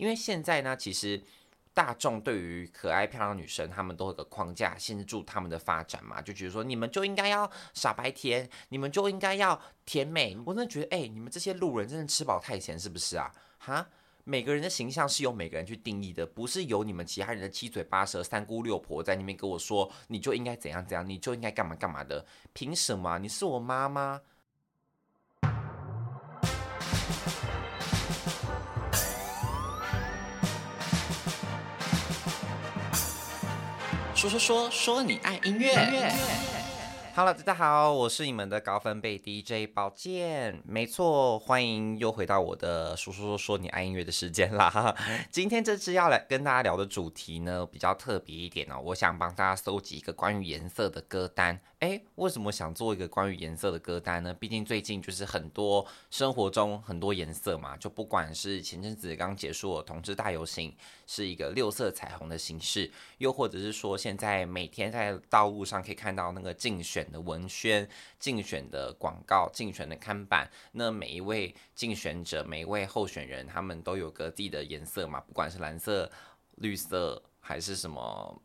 因为现在呢，其实大众对于可爱漂亮女生，他们都有个框架限制住他们的发展嘛，就觉得说你们就应该要傻白甜，你们就应该要甜美。我真的觉得，哎、你们这些路人真的吃饱太闲是不是啊？哈？每个人的形象是由每个人去定义的，不是由你们其他人的七嘴八舌、三姑六婆在那边跟我说，你就应该怎样怎样，你就应该干嘛干嘛的，凭什么？你是我妈妈？说说说说你爱音乐。音乐 Hello，大家好，我是你们的高分贝 DJ 宝剑，没错，欢迎又回到我的说说说说你爱音乐的时间啦。今天这次要来跟大家聊的主题呢，比较特别一点哦，我想帮大家搜集一个关于颜色的歌单。诶，为什么想做一个关于颜色的歌单呢？毕竟最近就是很多生活中很多颜色嘛，就不管是前阵子刚结束的同志大游行，是一个六色彩虹的形式，又或者是说现在每天在道路上可以看到那个竞选的文宣、竞选的广告、竞选的看板，那每一位竞选者、每一位候选人，他们都有个自的颜色嘛，不管是蓝色、绿色还是什么。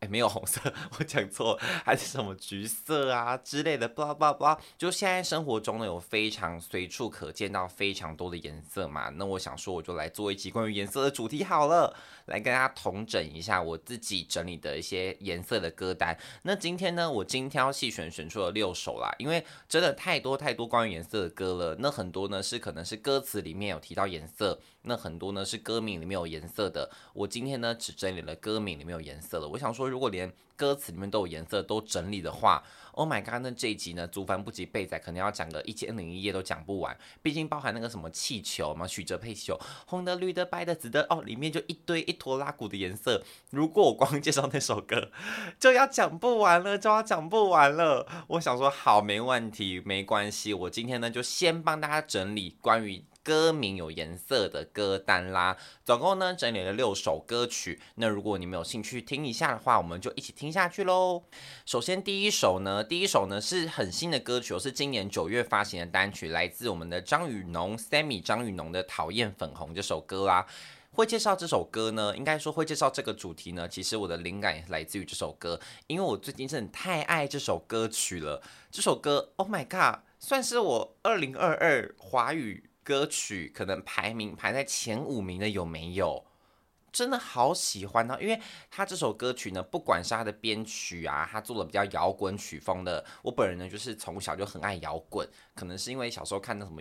哎，没有红色，我讲错，还是什么橘色啊之类的，巴拉巴拉。就现在生活中呢，有非常随处可见到非常多的颜色嘛。那我想说，我就来做一集关于颜色的主题好了，来跟大家同整一下我自己整理的一些颜色的歌单。那今天呢，我精挑细选选出了六首啦，因为真的太多太多关于颜色的歌了。那很多呢是可能是歌词里面有提到颜色。那很多呢是歌名里面有颜色的，我今天呢只整理了歌名里面有颜色的。我想说，如果连歌词里面都有颜色都整理的话，Oh my god，那这一集呢，族繁不及备载，可能要讲个一千零一夜都讲不完。毕竟包含那个什么气球嘛，许哲佩气球，红的、绿的、白的、紫的，哦，里面就一堆一拖拉古的颜色。如果我光介绍那首歌，就要讲不完了，就要讲不完了。我想说，好，没问题，没关系。我今天呢就先帮大家整理关于。歌名有颜色的歌单啦，总共呢整理了六首歌曲。那如果你们有兴趣听一下的话，我们就一起听下去喽。首先第一首呢，第一首呢是很新的歌曲，是今年九月发行的单曲，来自我们的张雨农 Sammy 张雨农的《讨厌粉红》这首歌啦。会介绍这首歌呢，应该说会介绍这个主题呢，其实我的灵感也来自于这首歌，因为我最近真的太爱这首歌曲了。这首歌，Oh my God，算是我二零二二华语。歌曲可能排名排在前五名的有没有？真的好喜欢啊！因为他这首歌曲呢，不管是他的编曲啊，他做的比较摇滚曲风的。我本人呢，就是从小就很爱摇滚，可能是因为小时候看那什么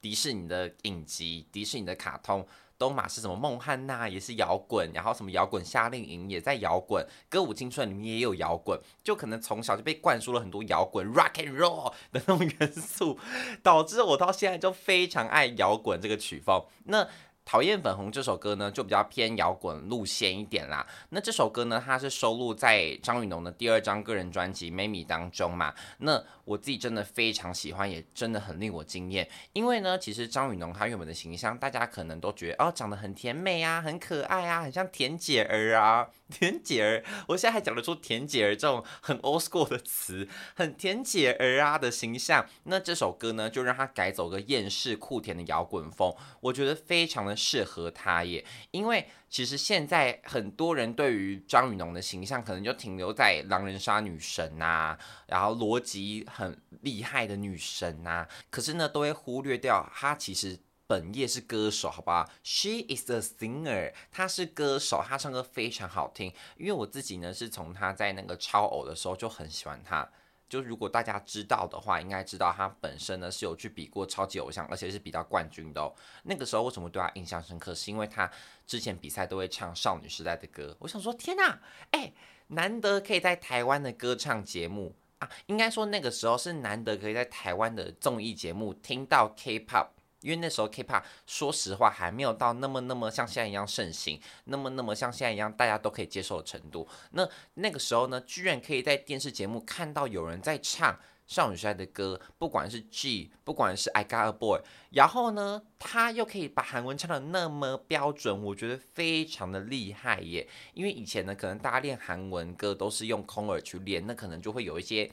迪士尼的影集、迪士尼的卡通。东马是什么？孟汉娜也是摇滚，然后什么摇滚夏令营也在摇滚，歌舞青春里面也有摇滚，就可能从小就被灌输了很多摇滚 rock and roll 的那种元素，导致我到现在就非常爱摇滚这个曲风。那讨厌粉红这首歌呢，就比较偏摇滚路线一点啦。那这首歌呢，它是收录在张雨农的第二张个人专辑《Maybe》当中嘛。那我自己真的非常喜欢，也真的很令我惊艳。因为呢，其实张雨农他原本的形象，大家可能都觉得哦，长得很甜美啊，很可爱啊，很像甜姐儿啊。甜姐儿，我现在还讲得出甜姐儿这种很 old school 的词，很甜姐儿啊的形象。那这首歌呢，就让他改走个厌世酷甜的摇滚风，我觉得非常的。适合他耶，因为其实现在很多人对于张雨农的形象，可能就停留在狼人杀女神啊，然后逻辑很厉害的女神啊，可是呢，都会忽略掉她其实本业是歌手，好不好？She is a singer，她是歌手，她唱歌非常好听。因为我自己呢，是从她在那个超偶的时候就很喜欢她。就如果大家知道的话，应该知道他本身呢是有去比过超级偶像，而且是比较冠军的哦。那个时候为什么对他印象深刻？是因为他之前比赛都会唱少女时代的歌。我想说，天哪，哎，难得可以在台湾的歌唱节目啊，应该说那个时候是难得可以在台湾的综艺节目听到 K-pop。因为那时候 K-pop 说实话还没有到那么那么像现在一样盛行，那么那么像现在一样大家都可以接受的程度。那那个时候呢，居然可以在电视节目看到有人在唱少女时代的歌，不管是 G，不管是 I Got a Boy，然后呢，他又可以把韩文唱得那么标准，我觉得非常的厉害耶。因为以前呢，可能大家练韩文歌都是用空耳去练，那可能就会有一些。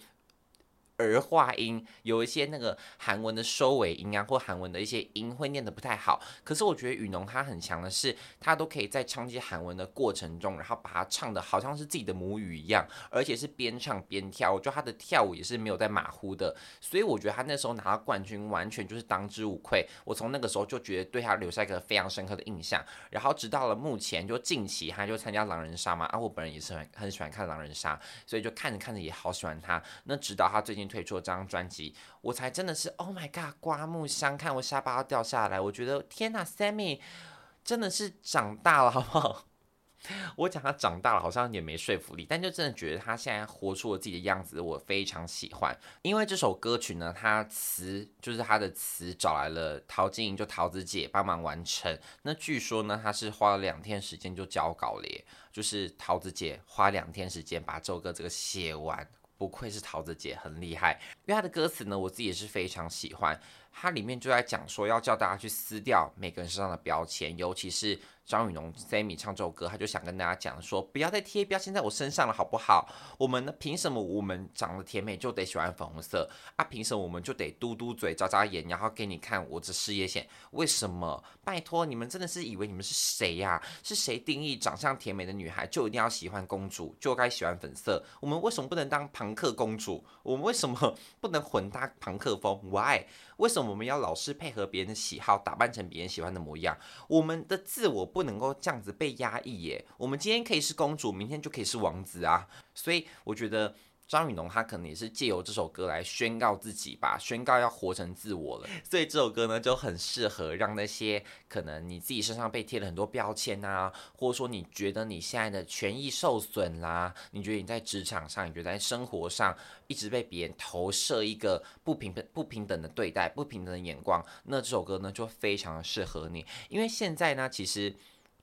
儿化音，有一些那个韩文的收尾音啊，或韩文的一些音会念得不太好。可是我觉得雨农他很强的是，他都可以在唱这些韩文的过程中，然后把它唱得好像是自己的母语一样，而且是边唱边跳。我觉得他的跳舞也是没有在马虎的，所以我觉得他那时候拿到冠军完全就是当之无愧。我从那个时候就觉得对他留下一个非常深刻的印象。然后直到了目前，就近期他就参加狼人杀嘛，啊，我本人也是很很喜欢看狼人杀，所以就看着看着也好喜欢他。那直到他最近。推出了这张专辑，我才真的是 Oh my God，刮目相看，我下巴要掉下来。我觉得天哪，Sammy 真的是长大了，好不好？我讲他长大了，好像也没说服力，但就真的觉得他现在活出了自己的样子，我非常喜欢。因为这首歌曲呢，他词就是他的词找来了陶晶莹，就陶子姐帮忙完成。那据说呢，他是花了两天时间就交稿了，就是桃子姐花两天时间把这首歌这个写完。不愧是桃子姐，很厉害。因为她的歌词呢，我自己也是非常喜欢。它里面就在讲说，要叫大家去撕掉每个人身上的标签，尤其是张雨农 Sammy 唱这首歌，他就想跟大家讲说，不要再贴标签在我身上了，好不好？我们呢，凭什么我们长得甜美就得喜欢粉红色啊？凭什么我们就得嘟嘟嘴、眨眨眼，然后给你看我这事业线？为什么？拜托，你们真的是以为你们是谁呀、是谁定义长相甜美的女孩就一定要喜欢公主，就该喜欢粉色？我们为什么不能当朋克公主？我们为什么 不能混搭朋克风？Why？为什么我们要老是配合别人的喜好，打扮成别人喜欢的模样？我们的自我不能够这样子被压抑耶。我们今天可以是公主，明天就可以是王子啊。所以我觉得。张雨农他可能也是借由这首歌来宣告自己吧，宣告要活成自我了。所以这首歌呢就很适合让那些可能你自己身上被贴了很多标签啊，或者说你觉得你现在的权益受损啦，你觉得你在职场上，你觉得在生活上一直被别人投射一个不平等、不平等的对待、不平等的眼光，那这首歌呢就非常适合你，因为现在呢其实。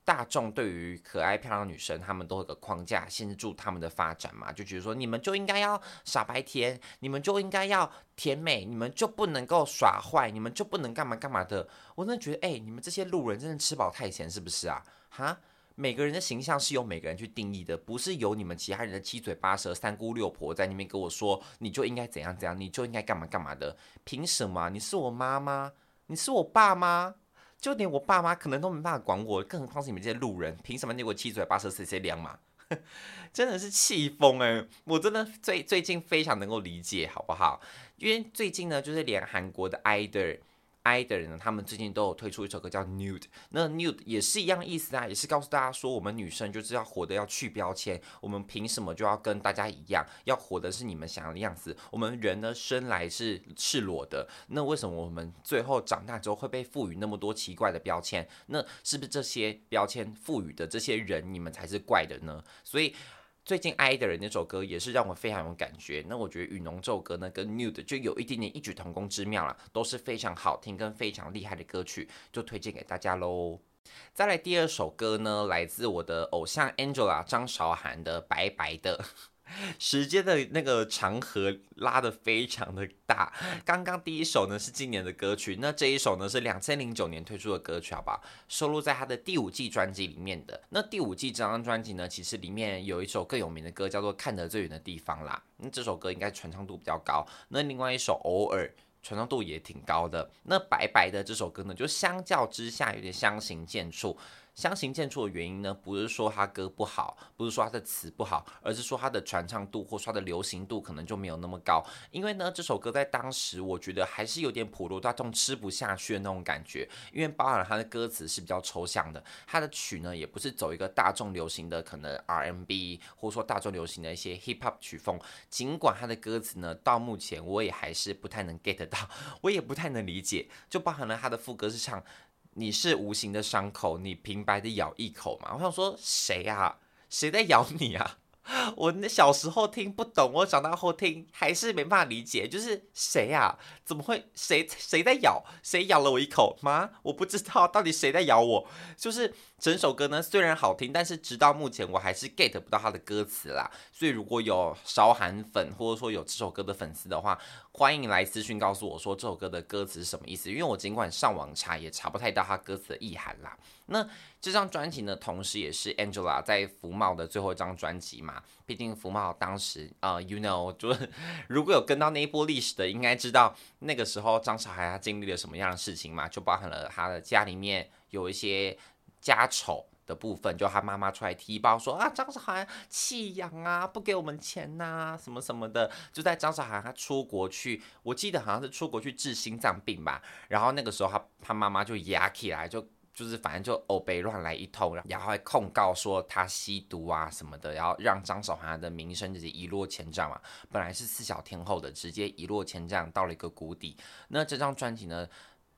大众对于可爱漂亮女生，他们都有个框架限制住他们的发展嘛，就觉得说你们就应该要傻白甜，你们就应该要甜美，你们就不能够耍坏，你们就不能干嘛干嘛的。我真的觉得，哎、你们这些路人真的吃饱太闲是不是啊？哈，每个人的形象是由每个人去定义的，不是由你们其他人的七嘴八舌、三姑六婆在那边跟我说，你就应该怎样怎样，你就应该干嘛干嘛的。凭什么？你是我妈吗？你是我爸吗？就连我爸妈可能都没办法管我，更何况是你们这些路人，凭什么你给我七嘴八舌、谁谁凉嘛？真的是气疯哎！我真的最最近非常能够理解，好不好？因为最近呢，就是连韩国的 idol。爱的人呢，他们最近都有推出一首歌叫《Nude》，那《Nude》也是一样意思啊，也是告诉大家说，我们女生就是要活得要去标签，我们凭什么就要跟大家一样，要活的是你们想要的样子？我们人呢，生来是赤裸的，那为什么我们最后长大之后会被赋予那么多奇怪的标签？那是不是这些标签赋予的这些人，你们才是怪的呢？所以。最近爱的人那首歌也是让我非常有感觉。那我觉得雨浓这首歌呢，跟 Nude 就有一点点异曲同工之妙啦，都是非常好听跟非常厉害的歌曲，就推荐给大家喽。再来第二首歌呢，来自我的偶像 Angela 张韶涵的《白白的》。时间的那个长河拉得非常的大。刚刚第一首呢是今年的歌曲，那这一首呢是两千零九年推出的歌曲，好吧，收录在他的第五季专辑里面的。那第五季这张专辑呢，其实里面有一首更有名的歌，叫做《看得最远的地方》啦。那这首歌应该传唱度比较高。那另外一首《偶尔》传唱度也挺高的。那白白的这首歌呢，就相较之下有点相形见绌。相形见绌的原因呢，不是说他歌不好，不是说他的词不好，而是说他的传唱度或说他的流行度可能就没有那么高。因为呢，这首歌在当时我觉得还是有点普罗大众吃不下去的那种感觉，因为包含了他的歌词是比较抽象的，他的曲呢也不是走一个大众流行的可能 RMB，或说大众流行的一些 Hip Hop 曲风。尽管他的歌词呢，到目前我也还是不太能 get 到，我也不太能理解，就包含了他的副歌是唱。你是无形的伤口，你平白的咬一口嘛？我想说，谁啊？谁在咬你啊？我那小时候听不懂，我长大后听还是没办法理解，就是谁啊？怎么会？谁谁在咬？谁咬了我一口吗？我不知道到底谁在咬我。就是整首歌呢虽然好听，但是直到目前我还是 get 不到它的歌词啦。所以如果有韶涵粉或者说有这首歌的粉丝的话，欢迎来私讯告诉我说这首歌的歌词是什么意思，因为我尽管上网查也查不太到它歌词的意涵啦。那这张专辑呢，同时也是 Angela 在福茂的最后一张专辑嘛。毕竟福茂当时，呃，you know，就是如果有跟到那一波历史的，应该知道那个时候张韶涵她经历了什么样的事情嘛，就包含了她的家里面有一些家丑的部分，就他妈妈出来踢爆说啊，张韶涵弃养啊，不给我们钱呐、啊，什么什么的。就在张韶涵她出国去，我记得好像是出国去治心脏病吧，然后那个时候他他妈妈就压起来就。就是反正就欧北乱来一通，然后还控告说他吸毒啊什么的，然后让张韶涵的名声直接一落千丈嘛。本来是四小天后的，直接一落千丈，到了一个谷底。那这张专辑呢？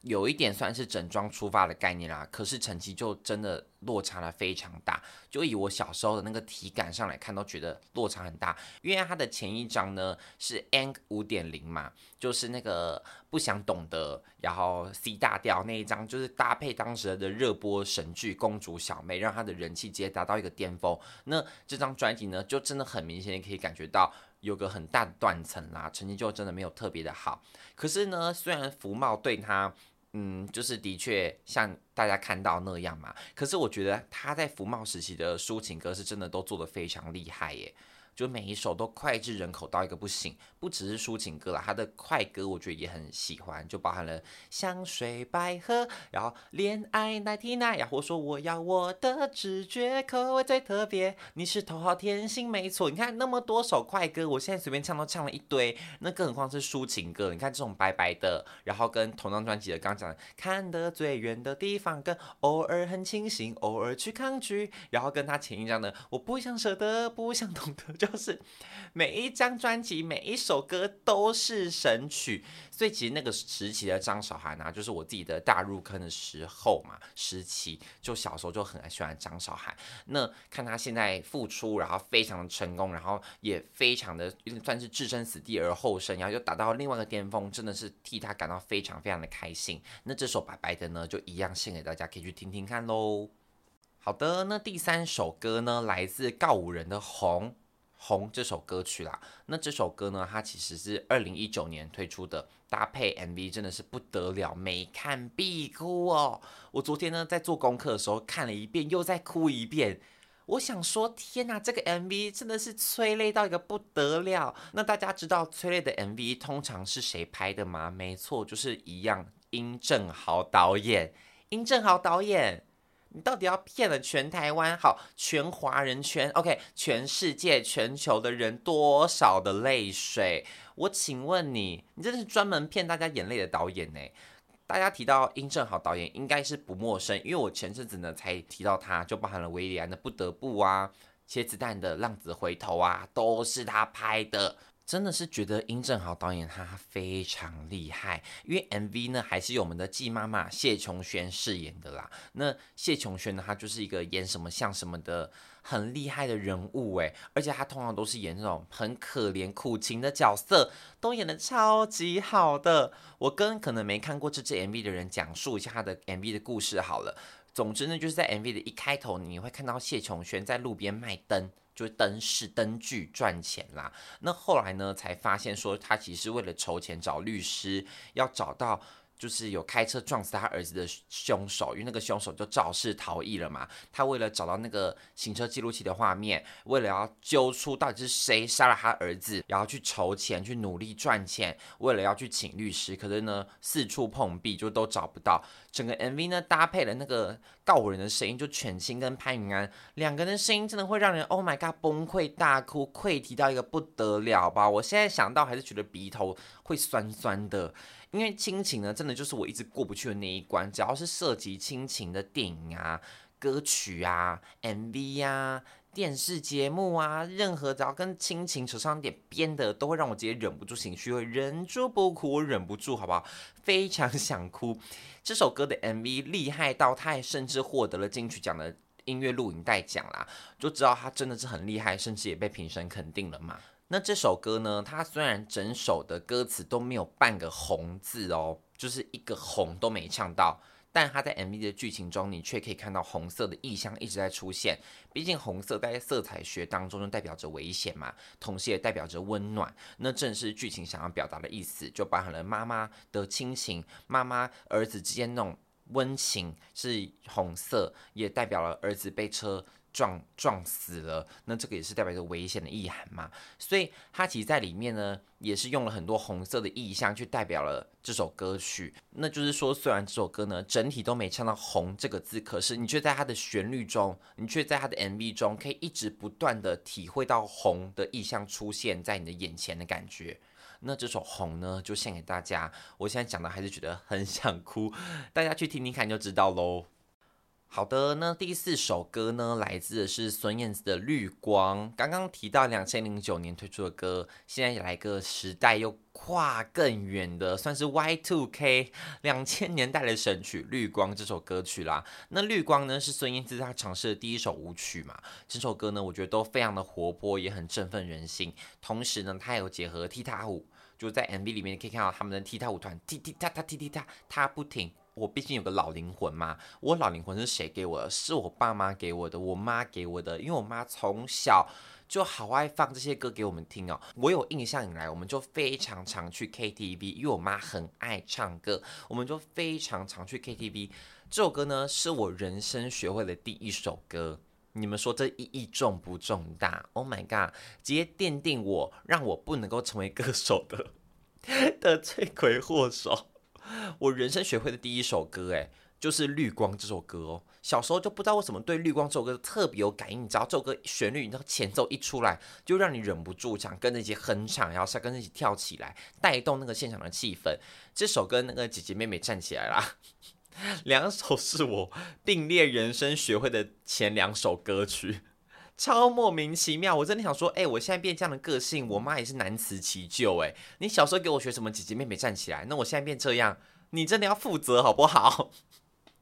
有一点算是整装出发的概念啦，可是成绩就真的落差了非常大。就以我小时候的那个体感上来看，都觉得落差很大。因为它的前一张呢是 Ang 五点零嘛，就是那个不想懂得，然后 C 大调那一张，就是搭配当时的热播神剧《公主小妹》，让她的人气直接达到一个巅峰。那这张专辑呢，就真的很明显可以感觉到有个很大的断层啦，成绩就真的没有特别的好。可是呢，虽然福茂对他。嗯，就是的确像大家看到那样嘛。可是我觉得他在福茂时期的抒情歌是真的都做得非常厉害耶。就每一首都脍炙人口到一个不行，不只是抒情歌啦，他的快歌我觉得也很喜欢，就包含了香水百合，然后恋爱奶提奶呀，或说我要我的直觉口味最特别，你是头号甜心没错。你看那么多首快歌，我现在随便唱都唱了一堆，那更何况是抒情歌？你看这种白白的，然后跟同张专辑的刚讲的看得最远的地方，跟偶尔很清醒，偶尔去抗拒，然后跟他前一张的我不想舍得，不想懂得。就是每一张专辑，每一首歌都是神曲，所以其实那个时期的张韶涵啊，就是我自己的大入坑的时候嘛，时期就小时候就很喜欢张韶涵。那看他现在复出，然后非常的成功，然后也非常的算是置身死地而后生，然后又达到另外一个巅峰，真的是替他感到非常非常的开心。那这首白白的呢，就一样献给大家，可以去听听看喽。好的，那第三首歌呢，来自告五人的《红》。红这首歌曲啦，那这首歌呢，它其实是二零一九年推出的，搭配 MV 真的是不得了，每看必哭哦。我昨天呢在做功课的时候看了一遍，又再哭一遍。我想说，天哪，这个 MV 真的是催泪到一个不得了。那大家知道催泪的 MV 通常是谁拍的吗？没错，就是一样，殷正豪导演。殷正豪导演。你到底要骗了全台湾好，全华人圈，OK，全世界全球的人多少的泪水？我请问你，你真的是专门骗大家眼泪的导演呢？大家提到殷正豪导演，应该是不陌生，因为我前阵子呢才提到他，就包含了韦礼安的《不得不》啊，茄子蛋的《浪子回头》啊，都是他拍的。真的是觉得殷正豪导演他非常厉害，因为 MV 呢还是由我们的季妈妈谢琼轩饰演的啦。那谢琼轩呢，她就是一个演什么像什么的很厉害的人物诶，而且她通常都是演那种很可怜苦情的角色，都演得超级好的。我跟可能没看过这支 MV 的人讲述一下他的 MV 的故事好了。总之呢，就是在 MV 的一开头，你会看到谢琼轩在路边卖灯。就灯饰灯具赚钱啦。那后来呢，才发现说他其实为了筹钱找律师，要找到就是有开车撞死他儿子的凶手，因为那个凶手就肇事逃逸了嘛。他为了找到那个行车记录器的画面，为了要揪出到底是谁杀了他儿子，然后去筹钱去努力赚钱，为了要去请律师，可是呢四处碰壁，就都找不到。整个 MV 呢，搭配了那个告人的声音，就犬青跟潘云安两个人的声音，真的会让人 Oh my God 崩溃大哭，溃提到一个不得了吧！我现在想到还是觉得鼻头会酸酸的，因为亲情呢，真的就是我一直过不去的那一关。只要是涉及亲情的电影啊、歌曲啊、MV 呀、啊。电视节目啊，任何只要跟亲情扯上点边的，都会让我直接忍不住情绪，会忍住不哭，我忍不住，好不好？非常想哭。这首歌的 MV 厉害到，他还甚至获得了金曲奖的音乐录影带奖啦，就知道他真的是很厉害，甚至也被评审肯定了嘛。那这首歌呢，它虽然整首的歌词都没有半个红字哦，就是一个红都没唱到。但他在 MV 的剧情中，你却可以看到红色的意象一直在出现。毕竟红色在色彩学当中就代表着危险嘛，同时也代表着温暖。那正是剧情想要表达的意思，就包含了妈妈的亲情，妈妈儿子之间那种温情是红色，也代表了儿子被车。撞撞死了，那这个也是代表着危险的意涵嘛，所以它其实在里面呢，也是用了很多红色的意象去代表了这首歌曲。那就是说，虽然这首歌呢整体都没唱到“红”这个字，可是你却在它的旋律中，你却在它的 MV 中，可以一直不断的体会到红的意象出现在你的眼前的感觉。那这首《红》呢，就献给大家。我现在讲的还是觉得很想哭，大家去听听看就知道喽。好的，那第四首歌呢，来自的是孙燕姿的《绿光》。刚刚提到两千零九年推出的歌，现在也来个时代又跨更远的，算是 Y2K 两千年代的神曲《绿光》这首歌曲啦。那《绿光》呢，是孙燕姿她尝试的第一首舞曲嘛。这首歌呢，我觉得都非常的活泼，也很振奋人心。同时呢，它有结合踢踏舞，就在 MV 里面可以看到他们的踢踏舞团踢踢踏踏踢踢踏，踏不停。我毕竟有个老灵魂嘛，我老灵魂是谁给我的？是我爸妈给我的，我妈给我的。因为我妈从小就好爱放这些歌给我们听哦。我有印象以来，我们就非常常去 KTV，因为我妈很爱唱歌，我们就非常常去 KTV。这首歌呢，是我人生学会的第一首歌。你们说这意义重不重大？Oh my god！直接奠定我让我不能够成为歌手的 的罪魁祸首。我人生学会的第一首歌，哎，就是《绿光》这首歌哦。小时候就不知道为什么对《绿光》这首歌特别有感应，你知道这首歌旋律，你知道前奏一出来，就让你忍不住想跟着一起哼唱，然后想跟着一起跳起来，带动那个现场的气氛。这首歌那个姐姐妹妹站起来啦，两首是我并列人生学会的前两首歌曲，超莫名其妙。我真的想说，哎，我现在变这样的个性，我妈也是难辞其咎。哎，你小时候给我学什么姐姐妹妹站起来，那我现在变这样。你真的要负责好不好？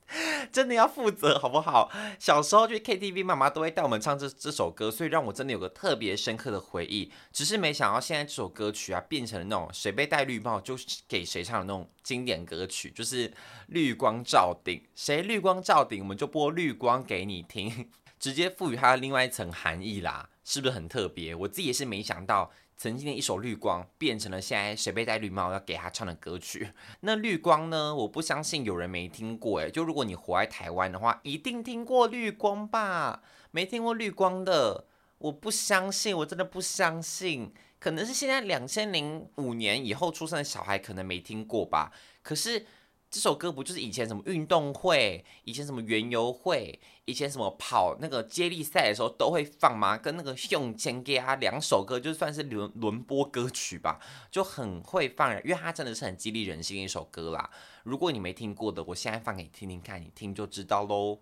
真的要负责好不好？小时候去 KTV，妈妈都会带我们唱这这首歌，所以让我真的有个特别深刻的回忆。只是没想到现在这首歌曲啊，变成了那种谁被戴绿帽就给谁唱的那种经典歌曲，就是绿光照顶，谁绿光照顶，我们就播绿光给你听，直接赋予它另外一层含义啦，是不是很特别？我自己也是没想到。曾经的一首绿光变成了现在谁被戴绿帽要给他唱的歌曲。那绿光呢？我不相信有人没听过诶，就如果你活在台湾的话，一定听过绿光吧？没听过绿光的，我不相信，我真的不相信。可能是现在两千零五年以后出生的小孩可能没听过吧。可是。这首歌不就是以前什么运动会，以前什么园游会，以前什么跑那个接力赛的时候都会放吗？跟那个《向前给他两首歌就算是轮轮播歌曲吧，就很会放，因为它真的是很激励人心的一首歌啦。如果你没听过的，我现在放给你听听看，你听就知道喽。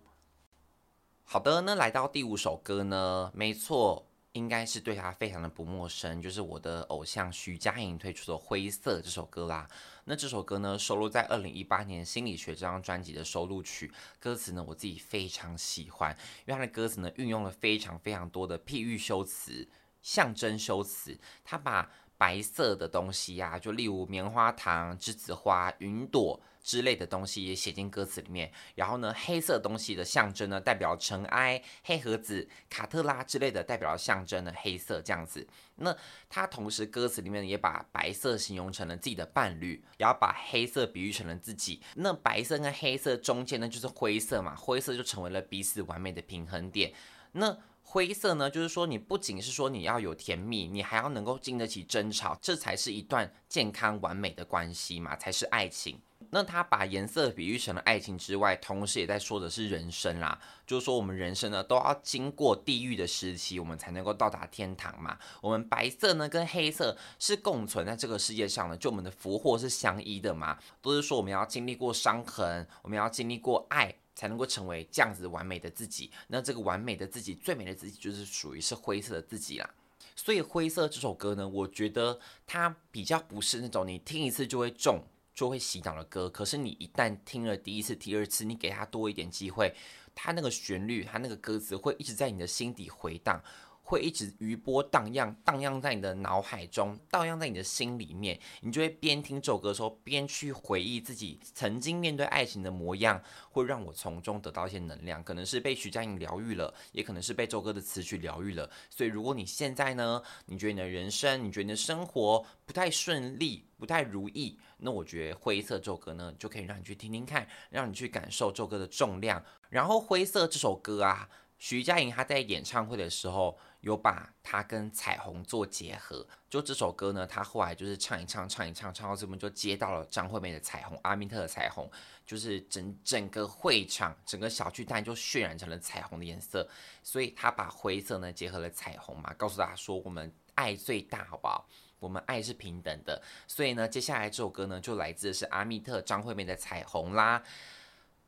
好的，那来到第五首歌呢，没错。应该是对他非常的不陌生，就是我的偶像徐佳莹推出的《灰色》这首歌啦。那这首歌呢，收录在二零一八年《心理学》这张专辑的收录曲。歌词呢，我自己非常喜欢，因为它的歌词呢，运用了非常非常多的譬喻修辞、象征修辞。它把白色的东西呀、啊，就例如棉花糖、栀子花、云朵。之类的东西也写进歌词里面，然后呢，黑色东西的象征呢，代表尘埃、黑盒子、卡特拉之类的，代表象征的黑色这样子。那他同时歌词里面也把白色形容成了自己的伴侣，然后把黑色比喻成了自己。那白色跟黑色中间呢，就是灰色嘛，灰色就成为了彼此完美的平衡点。那灰色呢，就是说你不仅是说你要有甜蜜，你还要能够经得起争吵，这才是一段健康完美的关系嘛，才是爱情。那他把颜色比喻成了爱情之外，同时也在说的是人生啦，就是说我们人生呢都要经过地狱的时期，我们才能够到达天堂嘛。我们白色呢跟黑色是共存在这个世界上的，就我们的福祸是相依的嘛。都是说我们要经历过伤痕，我们要经历过爱，才能够成为这样子完美的自己。那这个完美的自己，最美的自己，就是属于是灰色的自己啦。所以灰色这首歌呢，我觉得它比较不是那种你听一次就会中。说会洗脑的歌，可是你一旦听了第一次、第二次，你给他多一点机会，他那个旋律、他那个歌词会一直在你的心底回荡，会一直余波荡漾，荡漾在你的脑海中，荡漾在你的心里面。你就会边听这首歌的时候，边去回忆自己曾经面对爱情的模样，会让我从中得到一些能量。可能是被徐佳莹疗愈了，也可能是被这首歌的词曲疗愈了。所以，如果你现在呢，你觉得你的人生，你觉得你的生活不太顺利，不太如意，那我觉得《灰色》这首歌呢，就可以让你去听听看，让你去感受这首歌的重量。然后，《灰色》这首歌啊。徐佳莹她在演唱会的时候，有把它跟彩虹做结合。就这首歌呢，她后来就是唱一唱，唱一唱，唱到这边就接到了张惠妹的彩虹，阿密特的彩虹，就是整整个会场，整个小巨蛋就渲染成了彩虹的颜色。所以她把灰色呢结合了彩虹嘛，告诉大家说我们爱最大，好不好？我们爱是平等的。所以呢，接下来这首歌呢，就来自是阿密特张惠妹的彩虹啦。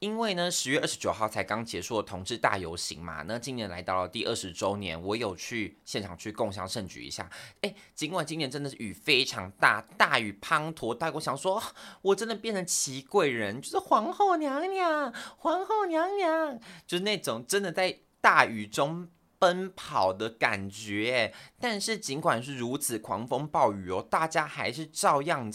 因为呢，十月二十九号才刚结束了同志大游行嘛，那今年来到了第二十周年，我有去现场去共襄盛举一下。诶，尽管今年真的是雨非常大，大雨滂沱，但我想说，我真的变成齐贵人，就是皇后娘娘，皇后娘娘，就是那种真的在大雨中奔跑的感觉。但是尽管是如此狂风暴雨哦，大家还是照样，你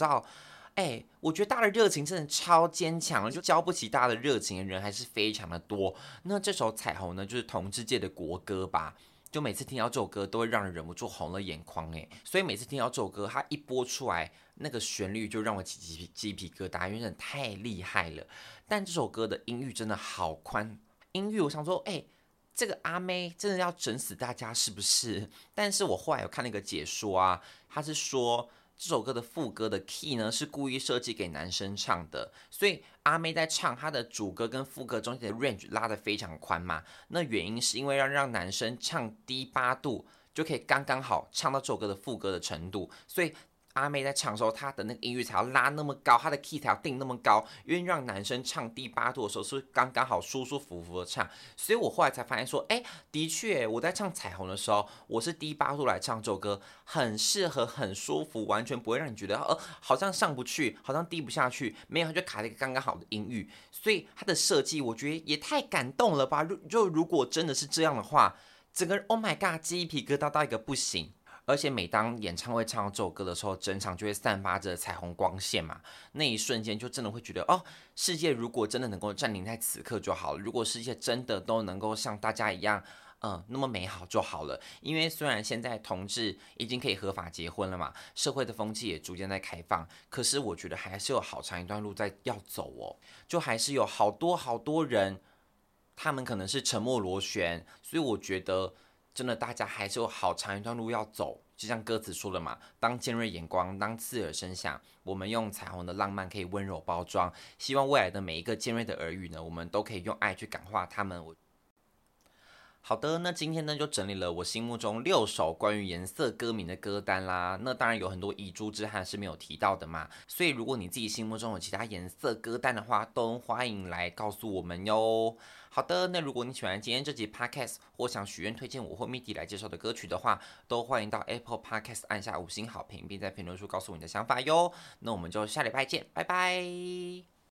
知道。哎，我觉得大家的热情真的超坚强，就交不起大家的热情的人还是非常的多。那这首《彩虹》呢，就是同志界的国歌吧？就每次听到这首歌，都会让人忍不住红了眼眶。哎，所以每次听到这首歌，它一播出来，那个旋律就让我起鸡皮鸡皮疙瘩，因为真的太厉害了。但这首歌的音域真的好宽，音域我想说，哎，这个阿妹真的要整死大家是不是？但是我后来有看那个解说啊，他是说。这首歌的副歌的 key 呢，是故意设计给男生唱的，所以阿妹在唱她的主歌跟副歌中间的 range 拉得非常宽嘛。那原因是因为要让男生唱低八度就可以刚刚好唱到这首歌的副歌的程度，所以。阿妹在唱的时候，她的那个音域才要拉那么高，她的 key 才要定那么高，因为让男生唱第八度的时候是刚刚好舒舒服服的唱。所以我后来才发现说，哎，的确，我在唱彩虹的时候，我是低八度来唱这首歌，很适合，很舒服，完全不会让你觉得呃好像上不去，好像低不下去，没有，它就卡了一个刚刚好的音域。所以它的设计，我觉得也太感动了吧！如就如果真的是这样的话，整个 Oh my God，鸡皮疙瘩到一个不行。而且每当演唱会唱到这首歌的时候，整场就会散发着彩虹光线嘛，那一瞬间就真的会觉得，哦，世界如果真的能够暂停在此刻就好了。如果世界真的都能够像大家一样，嗯，那么美好就好了。因为虽然现在同志已经可以合法结婚了嘛，社会的风气也逐渐在开放，可是我觉得还是有好长一段路在要走哦。就还是有好多好多人，他们可能是沉默螺旋，所以我觉得。真的，大家还是有好长一段路要走。就像歌词说的嘛，当尖锐眼光，当刺耳声响，我们用彩虹的浪漫可以温柔包装。希望未来的每一个尖锐的耳语呢，我们都可以用爱去感化他们。好的，那今天呢就整理了我心目中六首关于颜色歌名的歌单啦。那当然有很多遗珠之憾是没有提到的嘛。所以如果你自己心目中有其他颜色歌单的话，都欢迎来告诉我们哟。好的，那如果你喜欢今天这集 podcast 或想许愿推荐我或 MIDI 来介绍的歌曲的话，都欢迎到 Apple Podcast 按下五星好评，并在评论处告诉我你的想法哟。那我们就下礼拜见，拜拜。